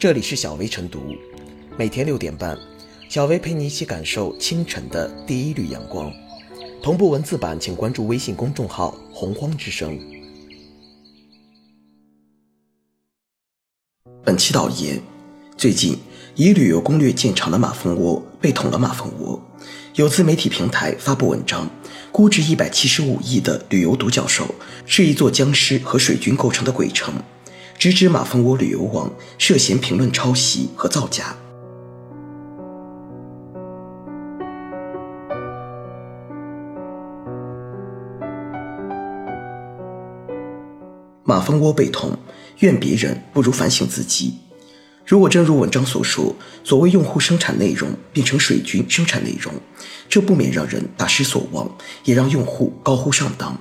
这里是小薇晨读，每天六点半，小薇陪你一起感受清晨的第一缕阳光。同步文字版，请关注微信公众号“洪荒之声”。本期导言：最近以旅游攻略见长的马蜂窝被捅了马蜂窝，有自媒体平台发布文章，估值一百七十五亿的旅游独角兽是一座僵尸和水军构成的鬼城。直指马蜂窝旅游网涉嫌评论抄袭和造假。马蜂窝被捅，怨别人不如反省自己。如果正如文章所说，所谓用户生产内容变成水军生产内容，这不免让人大失所望，也让用户高呼上当。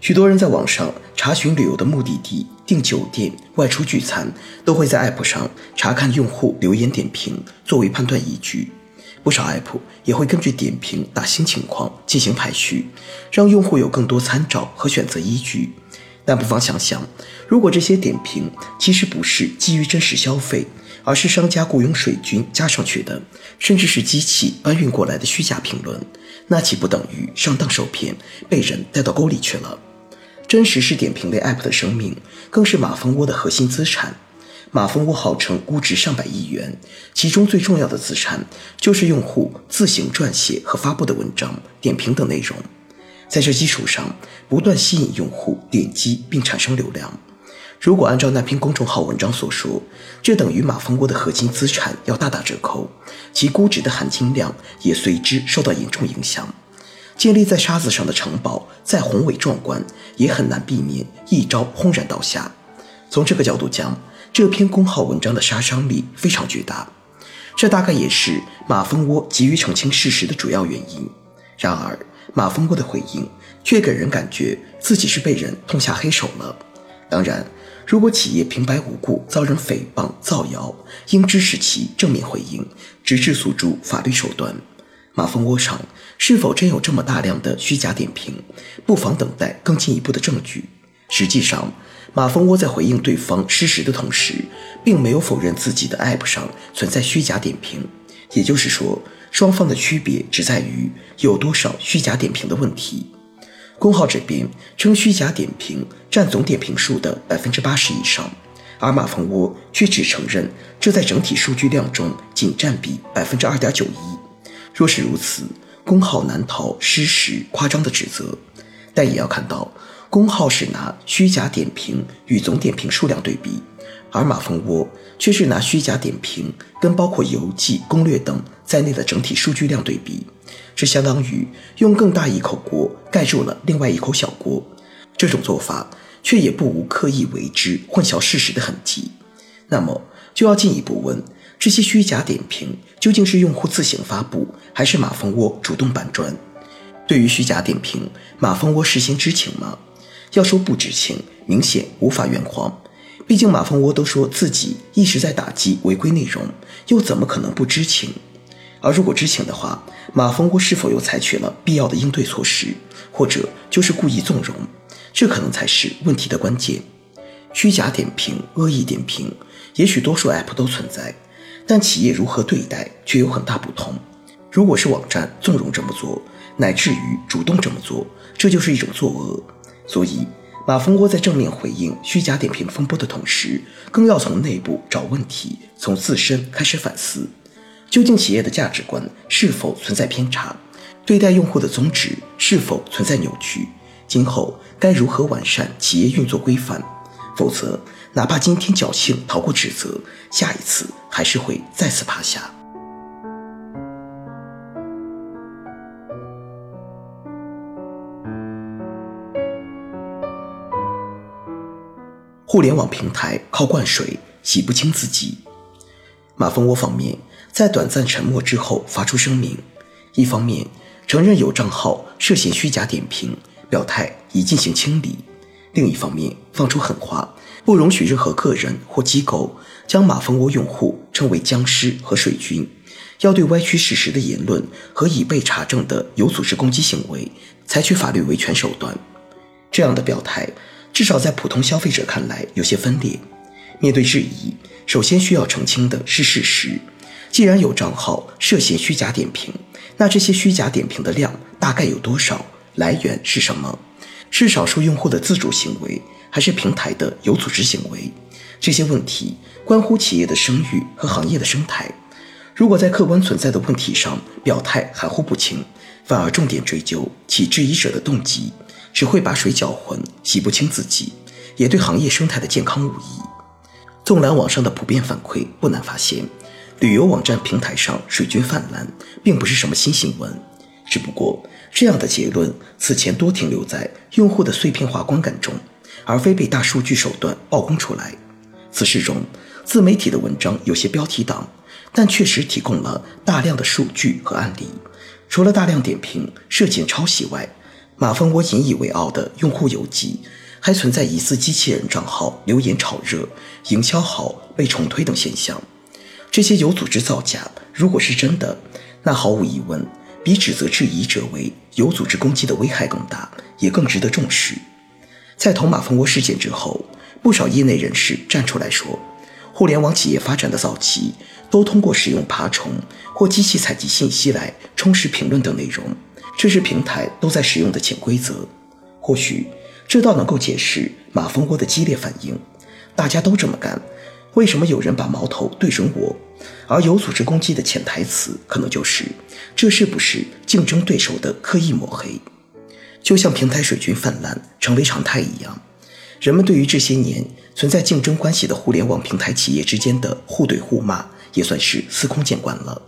许多人在网上查询旅游的目的地、订酒店、外出聚餐，都会在 App 上查看用户留言点评作为判断依据。不少 App 也会根据点评打新情况进行排序，让用户有更多参照和选择依据。但不妨想想，如果这些点评其实不是基于真实消费，而是商家雇佣水军加上去的，甚至是机器搬运过来的虚假评论，那岂不等于上当受骗，被人带到沟里去了？真实是点评类 App 的生命，更是马蜂窝的核心资产。马蜂窝号称估值上百亿元，其中最重要的资产就是用户自行撰写和发布的文章、点评等内容，在这基础上不断吸引用户点击并产生流量。如果按照那篇公众号文章所说，这等于马蜂窝的核心资产要大打折扣，其估值的含金量也随之受到严重影响。建立在沙子上的城堡再宏伟壮观，也很难避免一朝轰然倒下。从这个角度讲，这篇公号文章的杀伤力非常巨大。这大概也是马蜂窝急于澄清事实的主要原因。然而，马蜂窝的回应却给人感觉自己是被人痛下黑手了。当然，如果企业平白无故遭人诽谤造谣，应支持其正面回应，直至诉诸法律手段。马蜂窝上是否真有这么大量的虚假点评？不妨等待更进一步的证据。实际上，马蜂窝在回应对方失实的同时，并没有否认自己的 App 上存在虚假点评。也就是说，双方的区别只在于有多少虚假点评的问题。公号这边称虚假点评占总点评数的百分之八十以上，而马蜂窝却只承认这在整体数据量中仅占比百分之二点九一。若是如此，公号难逃失实、夸张的指责。但也要看到，公号是拿虚假点评与总点评数量对比，而马蜂窝却是拿虚假点评跟包括游记、攻略等在内的整体数据量对比。这相当于用更大一口锅盖住了另外一口小锅。这种做法却也不无刻意为之、混淆事实的痕迹。那么，就要进一步问。这些虚假点评究竟是用户自行发布，还是马蜂窝主动搬砖？对于虚假点评，马蜂窝事先知情吗？要说不知情，明显无法圆谎。毕竟马蜂窝都说自己一直在打击违规内容，又怎么可能不知情？而如果知情的话，马蜂窝是否又采取了必要的应对措施，或者就是故意纵容？这可能才是问题的关键。虚假点评、恶意点评，也许多数 App 都存在。但企业如何对待却有很大不同。如果是网站纵容这么做，乃至于主动这么做，这就是一种作恶。所以，马蜂窝在正面回应虚假点评风波的同时，更要从内部找问题，从自身开始反思，究竟企业的价值观是否存在偏差，对待用户的宗旨是否存在扭曲，今后该如何完善企业运作规范？否则，哪怕今天侥幸逃过指责，下一次还是会再次趴下。互联网平台靠灌水洗不清自己。马蜂窝方面在短暂沉默之后发出声明，一方面承认有账号涉嫌虚假点评，表态已进行清理。另一方面，放出狠话，不容许任何个人或机构将马蜂窝用户称为僵尸和水军，要对歪曲事实的言论和已被查证的有组织攻击行为采取法律维权手段。这样的表态，至少在普通消费者看来有些分裂。面对质疑，首先需要澄清的是事实。既然有账号涉嫌虚假点评，那这些虚假点评的量大概有多少？来源是什么？是少数用户的自主行为，还是平台的有组织行为？这些问题关乎企业的声誉和行业的生态。如果在客观存在的问题上表态含糊不清，反而重点追究其质疑者的动机，只会把水搅浑，洗不清自己，也对行业生态的健康无益。纵览网上的普遍反馈，不难发现，旅游网站平台上水军泛滥，并不是什么新新闻。只不过，这样的结论此前多停留在用户的碎片化观感中，而非被大数据手段曝光出来。此事中，自媒体的文章有些标题党，但确实提供了大量的数据和案例。除了大量点评涉嫌抄袭外，马蜂窝引以为傲的用户游记，还存在疑似机器人账号留言炒热、营销好被重推等现象。这些有组织造假，如果是真的，那毫无疑问比指责质疑者为有组织攻击的危害更大，也更值得重视。在捅马蜂窝事件之后。不少业内人士站出来说，互联网企业发展的早期都通过使用爬虫或机器采集信息来充实评论等内容，这是平台都在使用的潜规则。或许这倒能够解释马蜂窝的激烈反应。大家都这么干，为什么有人把矛头对准我？而有组织攻击的潜台词可能就是：这是不是竞争对手的刻意抹黑？就像平台水军泛滥成为常态一样。人们对于这些年存在竞争关系的互联网平台企业之间的互怼互骂，也算是司空见惯了。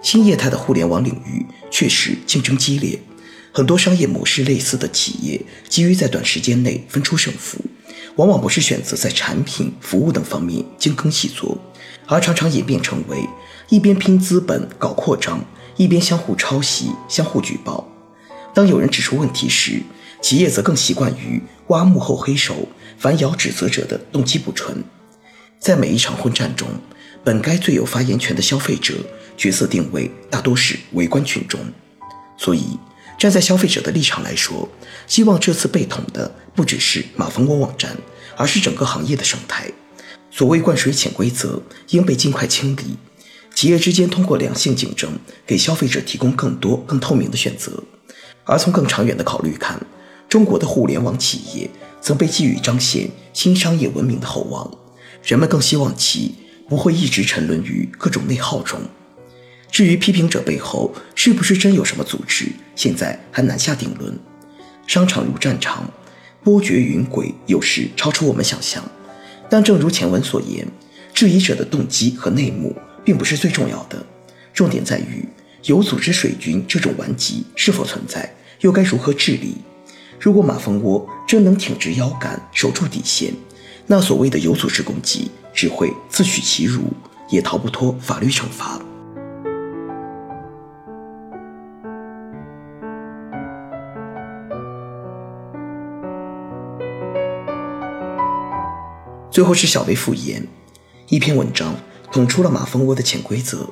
新业态的互联网领域确实竞争激烈，很多商业模式类似的企业急于在短时间内分出胜负，往往不是选择在产品、服务等方面精耕细作，而常常演变成为一边拼资本搞扩张，一边相互抄袭、相互举报。当有人指出问题时，企业则更习惯于挖幕后黑手，反咬指责者的动机不纯。在每一场混战中，本该最有发言权的消费者角色定位大多是围观群众。所以，站在消费者的立场来说，希望这次被捅的不只是马蜂窝网站，而是整个行业的生态。所谓灌水潜规则，应被尽快清理。企业之间通过良性竞争，给消费者提供更多、更透明的选择。而从更长远的考虑看，中国的互联网企业曾被寄予彰显新商业文明的厚望，人们更希望其不会一直沉沦于各种内耗中。至于批评者背后是不是真有什么组织，现在还难下定论。商场如战场，波谲云诡，有时超出我们想象。但正如前文所言，质疑者的动机和内幕并不是最重要的，重点在于有组织水军这种顽疾是否存在，又该如何治理。如果马蜂窝真能挺直腰杆守住底线，那所谓的有组织攻击只会自取其辱，也逃不脱法律惩罚。最后是小微复言，一篇文章捅出了马蜂窝的潜规则。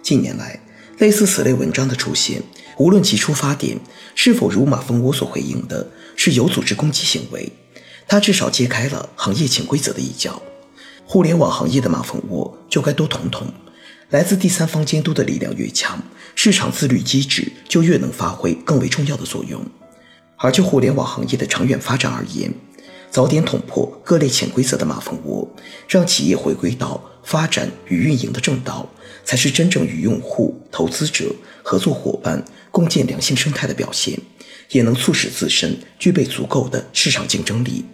近年来，类似此类文章的出现。无论其出发点是否如马蜂窝所回应的是有组织攻击行为，它至少揭开了行业潜规则的一角。互联网行业的马蜂窝就该多捅捅。来自第三方监督的力量越强，市场自律机制就越能发挥更为重要的作用。而就互联网行业的长远发展而言，早点捅破各类潜规则的马蜂窝，让企业回归到发展与运营的正道，才是真正与用户、投资者、合作伙伴。共建良性生态的表现，也能促使自身具备足够的市场竞争力。